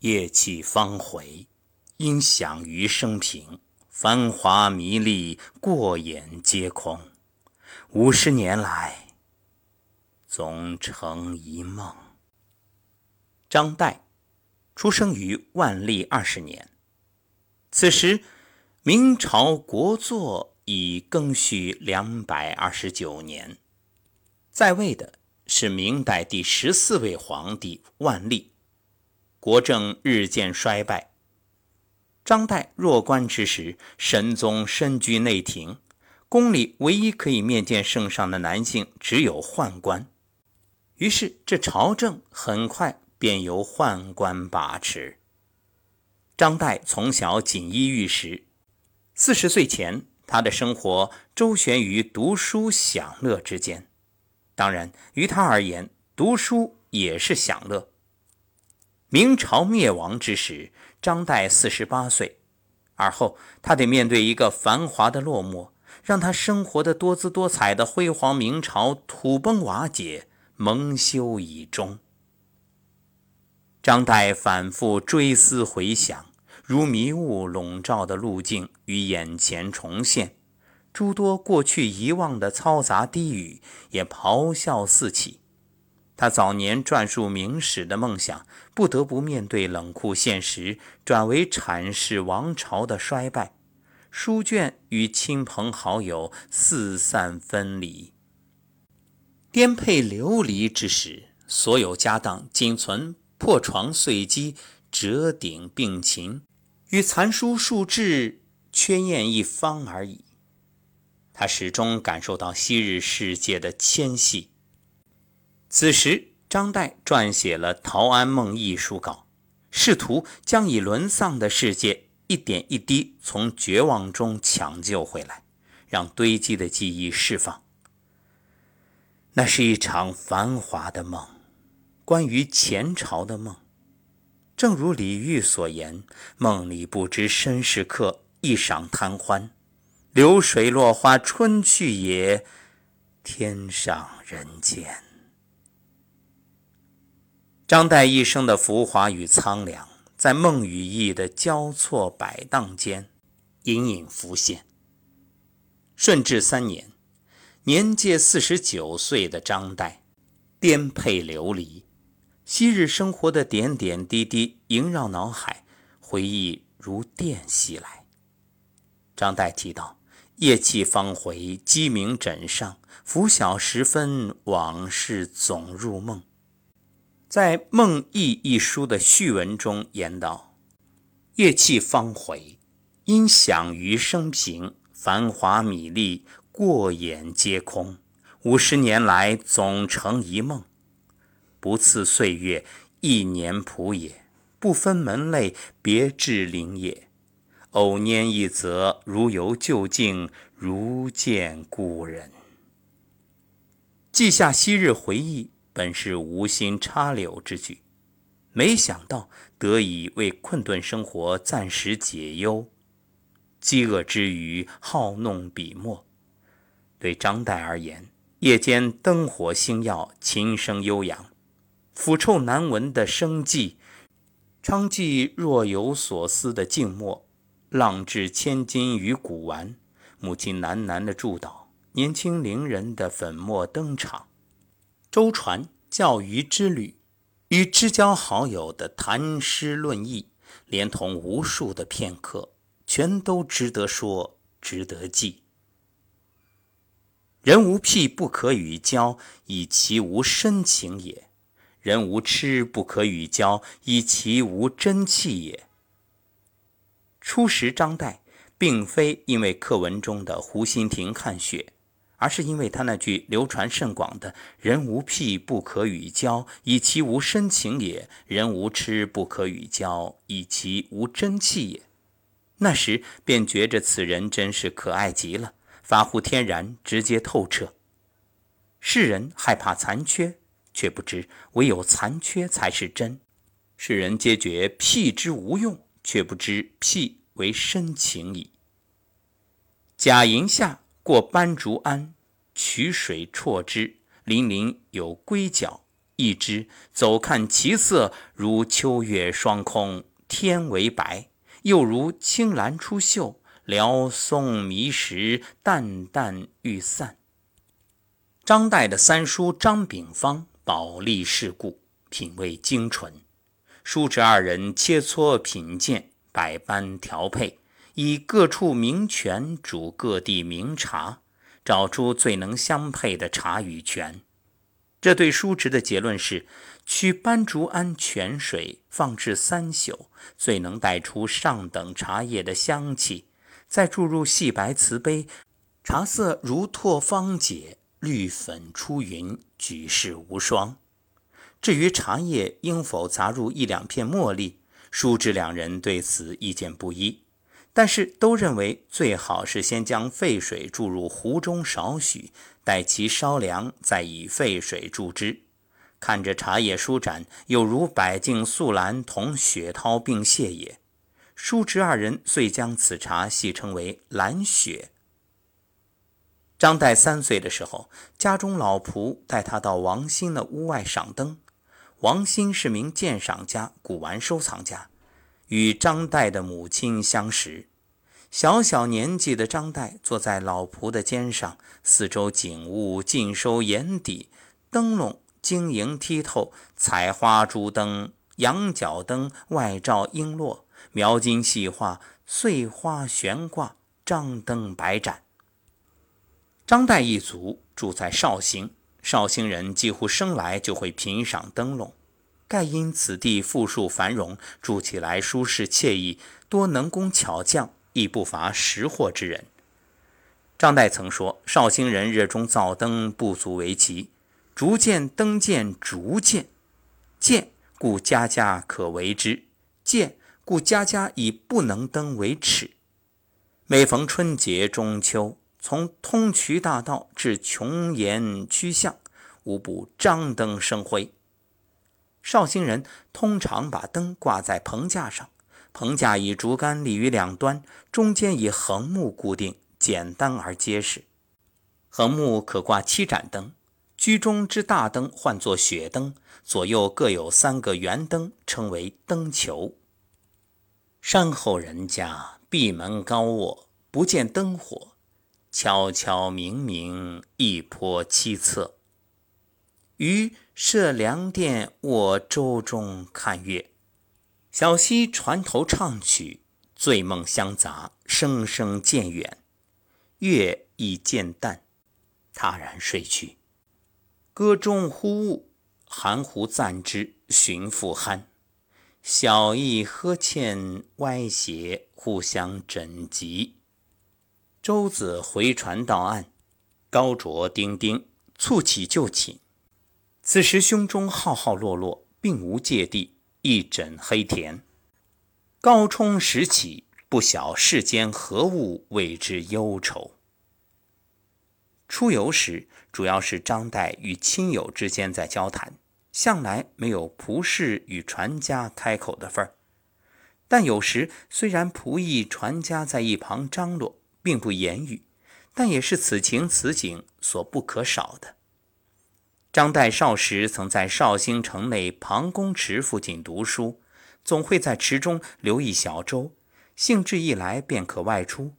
夜气方回，因享余生平。繁华迷丽，过眼皆空。五十年来，总成一梦。张岱出生于万历二十年，此时明朝国祚已更续两百二十九年，在位的是明代第十四位皇帝万历，国政日渐衰败。张岱弱冠之时，神宗身居内廷。宫里唯一可以面见圣上的男性只有宦官，于是这朝政很快便由宦官把持。张岱从小锦衣玉食，四十岁前，他的生活周旋于读书享乐之间。当然，于他而言，读书也是享乐。明朝灭亡之时，张岱四十八岁，而后他得面对一个繁华的落寞。让他生活的多姿多彩的辉煌明朝土崩瓦解，蒙羞以终。张岱反复追思回想，如迷雾笼罩的路径于眼前重现，诸多过去遗忘的嘈杂低语也咆哮四起。他早年撰述明史的梦想，不得不面对冷酷现实，转为阐释王朝的衰败。书卷与亲朋好友四散分离，颠沛流离之时，所有家当仅存破床碎机、折顶病琴，与残书数志缺砚一方而已。他始终感受到昔日世界的纤细。此时，张岱撰写了《陶庵梦》一书稿，试图将已沦丧的世界。一点一滴从绝望中抢救回来，让堆积的记忆释放。那是一场繁华的梦，关于前朝的梦。正如李煜所言：“梦里不知身是客，一晌贪欢。流水落花春去也，天上人间。”张岱一生的浮华与苍凉。在梦与意的交错摆荡间，隐隐浮现。顺治三年，年届四十九岁的张岱，颠沛流离，昔日生活的点点滴滴萦绕脑海，回忆如电袭来。张岱提到：“夜气方回，鸡鸣枕上，拂晓时分，往事总入梦。”在《梦忆》一书的序文中言道：“乐气方回，音响余生平。繁华米粒，过眼皆空。五十年来，总成一梦。不次岁月，一年谱也；不分门类，别致灵也。偶拈一则，如游旧境，如见故人。记下昔日回忆。”本是无心插柳之举，没想到得以为困顿生活暂时解忧。饥饿之余好弄笔墨，对张岱而言，夜间灯火星耀，琴声悠扬，腐臭难闻的生计，昌妓若有所思的静默，浪掷千金于古玩，母亲喃喃的祝祷，年轻伶人的粉墨登场。舟船教鱼之旅，与知交好友的谈诗论艺，连同无数的片刻，全都值得说，值得记。人无癖不可与交，以其无深情也；人无痴不可与交，以其无真气也。初识张岱，并非因为课文中的湖心亭看雪。而是因为他那句流传甚广的“人无癖不可与交，以其无深情也；人无痴不可与交，以其无真气也”，那时便觉着此人真是可爱极了，发乎天然，直接透彻。世人害怕残缺，却不知唯有残缺才是真；世人皆觉癖之无用，却不知癖为深情矣。贾营下。过斑竹庵，取水绰之，林林有龟角，一之，走看其色，如秋月双空，天为白；又如青兰出岫，辽松迷时，淡淡欲散。张岱的三叔张炳芳宝力世故，品味精纯，叔侄二人切磋品鉴，百般调配，以各处名泉煮各地名茶，找出最能相配的茶与泉。这对叔侄的结论是：取斑竹庵泉水放置三宿，最能带出上等茶叶的香气；再注入细白瓷杯，茶色如拓芳解，绿粉出云，举世无双。至于茶叶应否杂入一两片茉莉，叔侄两人对此意见不一，但是都认为最好是先将沸水注入壶中少许。待其稍凉，再以沸水注之。看着茶叶舒展，有如百净素兰同雪涛并泻也。叔侄二人遂将此茶戏称为“兰雪”。张岱三岁的时候，家中老仆带他到王兴的屋外赏灯。王兴是名鉴赏家、古玩收藏家，与张岱的母亲相识。小小年纪的张岱坐在老仆的肩上，四周景物尽收眼底，灯笼晶莹剔透，彩花珠灯、羊角灯外照璎珞，描金细画，碎花悬挂，张灯百盏。张岱一族住在绍兴，绍兴人几乎生来就会品赏灯笼，盖因此地富庶繁荣，住起来舒适惬意，多能工巧匠。亦不乏识货之人。张岱曾说：“绍兴人热衷造灯，不足为奇。逐渐灯见逐渐见，故家家可为之；见，故家家以不能灯为耻。每逢春节、中秋，从通衢大道至琼岩曲巷，无不张灯生辉。绍兴人通常把灯挂在棚架上。”棚架以竹竿立于两端，中间以横木固定，简单而结实。横木可挂七盏灯，居中之大灯唤作雪灯，左右各有三个圆灯，称为灯球。山后人家闭门高卧，不见灯火，悄悄明明一颇凄恻。于设凉殿卧舟中看月。小溪船头唱曲，醉梦相杂，声声渐远。月已渐淡，他然睡去。歌中忽悟，含糊暂之，寻复酣。小意呵欠，歪斜，互相枕藉。舟子回船到岸，高着丁丁，促起就寝。此时胸中浩浩落落，并无芥蒂。一枕黑田，高冲时起，不晓世间何物为之忧愁。出游时，主要是张岱与亲友之间在交谈，向来没有仆士与船家开口的份儿。但有时虽然仆役、船家在一旁张罗，并不言语，但也是此情此景所不可少的。张岱少时曾在绍兴城内庞公池附近读书，总会在池中留一小舟，兴致一来便可外出。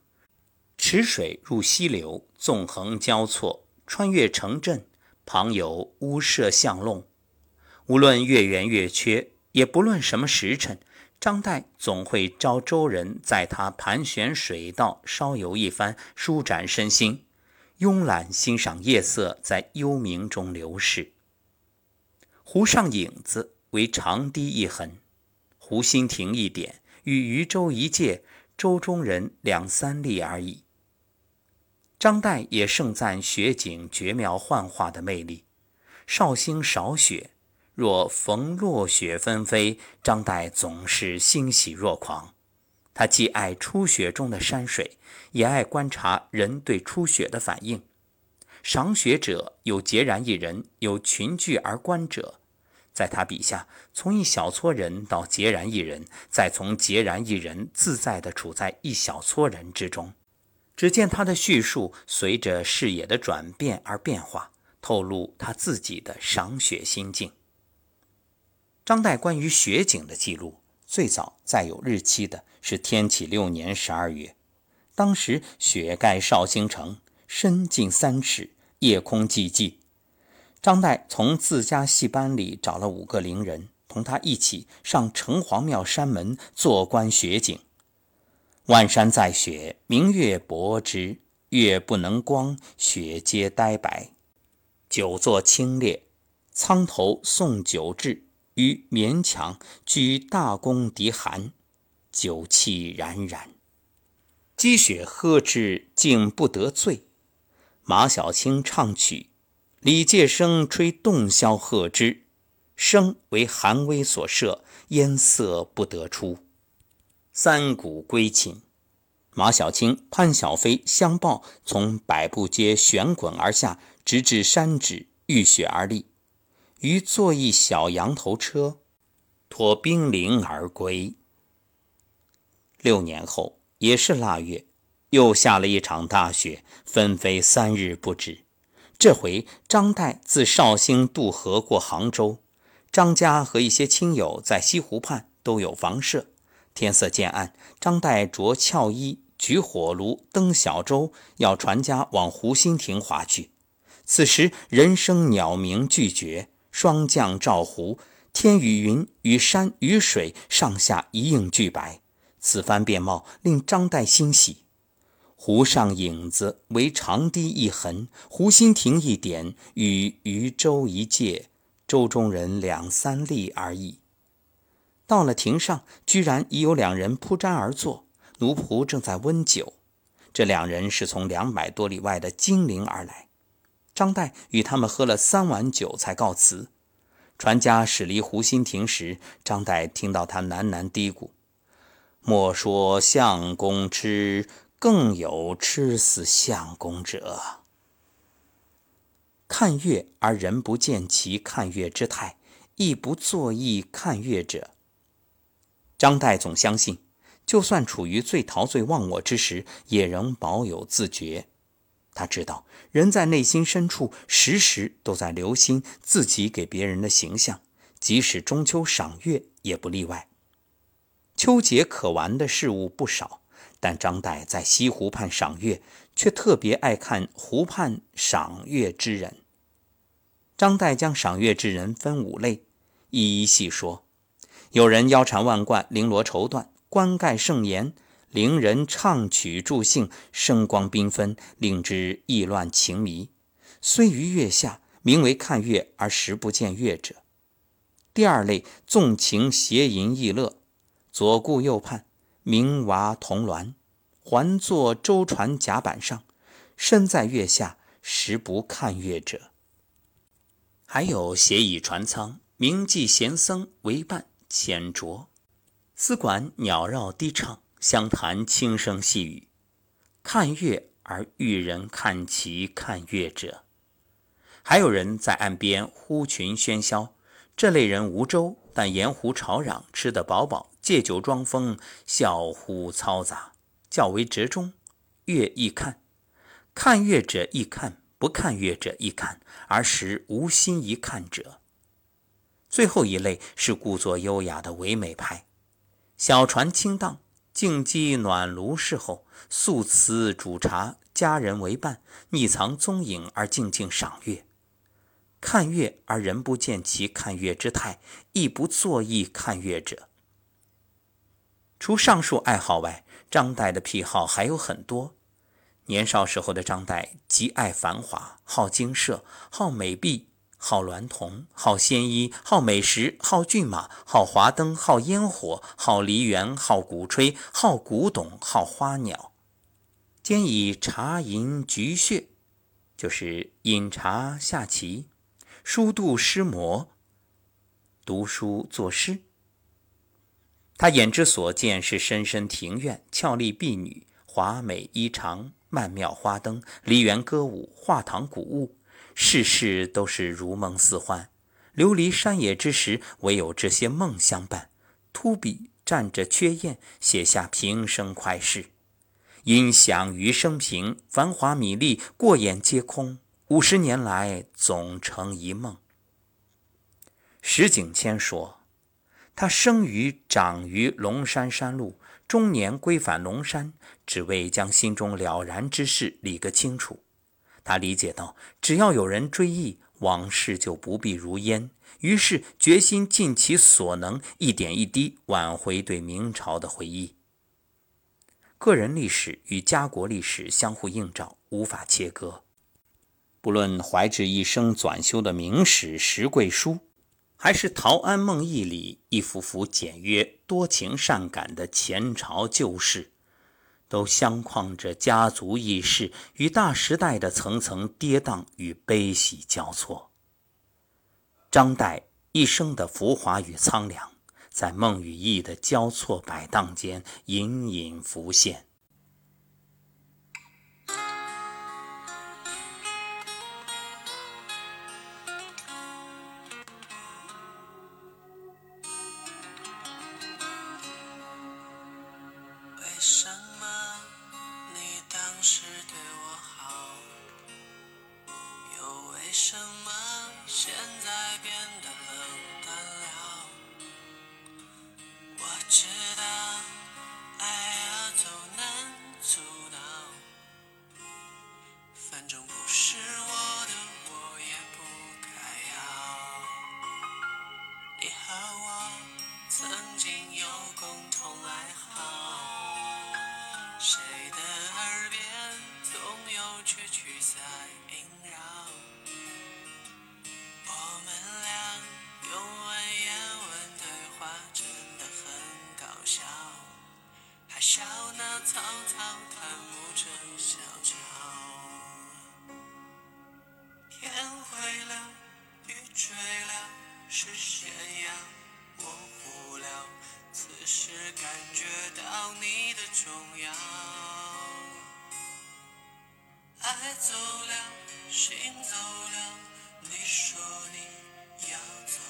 池水入溪流，纵横交错，穿越城镇，旁有屋舍巷弄。无论月圆月缺，也不论什么时辰，张岱总会招舟人在他盘旋水道，稍游一番，舒展身心。慵懒欣赏夜色在幽冥中流逝。湖上影子为长堤一痕，湖心亭一点，与渔舟一芥，舟中人两三粒而已。张岱也盛赞雪景绝妙幻化的魅力。绍兴少雪，若逢落雪纷飞，张岱总是欣喜若狂。他既爱初雪中的山水，也爱观察人对初雪的反应。赏雪者有孑然一人，有群聚而观者。在他笔下，从一小撮人到孑然一人，再从孑然一人自在地处在一小撮人之中。只见他的叙述随着视野的转变而变化，透露他自己的赏雪心境。张岱关于雪景的记录，最早载有日期的是天启六年十二月，当时雪盖绍兴城，深近三尺，夜空寂寂。张岱从自家戏班里找了五个伶人，同他一起上城隍庙山门坐观雪景。万山在雪，明月薄之，月不能光，雪皆呆白。久坐清冽，苍头送酒至，于勉强举大弓敌寒，酒气冉冉。积雪喝之，竟不得醉。马小青唱曲，李介生吹洞箫和之，声为寒威所摄，烟色不得出。三鼓归寝，马小青、潘小飞相抱，从百步街旋滚而下，直至山止，遇雪而立。于坐一小羊头车，托冰凌而归。六年后，也是腊月，又下了一场大雪，纷飞三日不止。这回张岱自绍兴渡河过杭州，张家和一些亲友在西湖畔都有房舍。天色渐暗，张岱着俏衣，举火炉，登小舟，要船家往湖心亭划去。此时人声鸟鸣俱绝，霜降照湖，天与云与山与水上下一应俱白。此番便貌令张岱欣喜。湖上影子为长堤一痕，湖心亭一点，与渔舟一芥，舟中人两三粒而已。到了亭上，居然已有两人铺毡而坐，奴仆正在温酒。这两人是从两百多里外的金陵而来。张岱与他们喝了三碗酒，才告辞。船家驶离湖心亭时，张岱听到他喃喃嘀咕：“莫说相公痴，更有痴死相公者。看月而人不见其看月之态，亦不作意看月者。”张岱总相信，就算处于最陶醉忘我之时，也仍保有自觉。他知道，人在内心深处时时都在留心自己给别人的形象，即使中秋赏月也不例外。秋节可玩的事物不少，但张岱在西湖畔赏月，却特别爱看湖畔赏月之人。张岱将赏月之人分五类，一一细说。有人腰缠万贯，绫罗绸缎，冠盖盛筵，伶人唱曲助兴，声光缤纷，令之意乱情迷。虽于月下，名为看月，而实不见月者。第二类纵情邪淫逸乐，左顾右盼，明娃同鸾，环坐舟船甲板上，身在月下，实不看月者。还有斜倚船舱，名妓闲僧为伴。浅酌，丝管鸟绕低唱，相谈轻声细语，看月而遇人看其看月者。还有人在岸边呼群喧嚣，这类人无舟，但沿湖吵嚷，吃得饱饱，借酒装疯，笑呼嘈杂，较为折中。月亦看，看月者亦看，不看月者亦看，而实无心一看者。最后一类是故作优雅的唯美派，小船轻荡，静寂暖炉侍候，素瓷煮茶，家人为伴，匿藏踪影而静静赏月。看月而人不见其看月之态，亦不作意看月者。除上述爱好外，张岱的癖好还有很多。年少时候的张岱极爱繁华，好精舍，好美婢。好娈童，好鲜衣，好美食，好骏马，好华灯，好烟火，好梨园，好鼓吹，好古董，好花鸟。兼以茶吟菊穴，就是饮茶下棋，书度诗魔，读书作诗。他眼之所见是深深庭院，俏丽婢女，华美衣裳，曼妙花灯，梨园歌舞，画堂古物。事事都是如梦似幻，流离山野之时，唯有这些梦相伴。秃笔蘸着缺砚，写下平生快事。音响余生平，繁华米粒过眼皆空。五十年来，总成一梦。石景谦说：“他生于长于龙山山路，中年归返龙山，只为将心中了然之事理个清楚。他理解到，只要有人追忆，往事就不必如烟。于是决心尽其所能，一点一滴挽回对明朝的回忆。个人历史与家国历史相互映照，无法切割。不论怀志一生纂修的明史《石贵书》，还是陶庵梦忆里一幅幅简约、多情、善感的前朝旧事，都相框着家族轶事与大时代的层层跌宕与悲喜交错。张岱一生的浮华与苍凉。在梦与意的交错摆荡间，隐隐浮现。走了，心走了，你说你要走。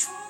Thanks.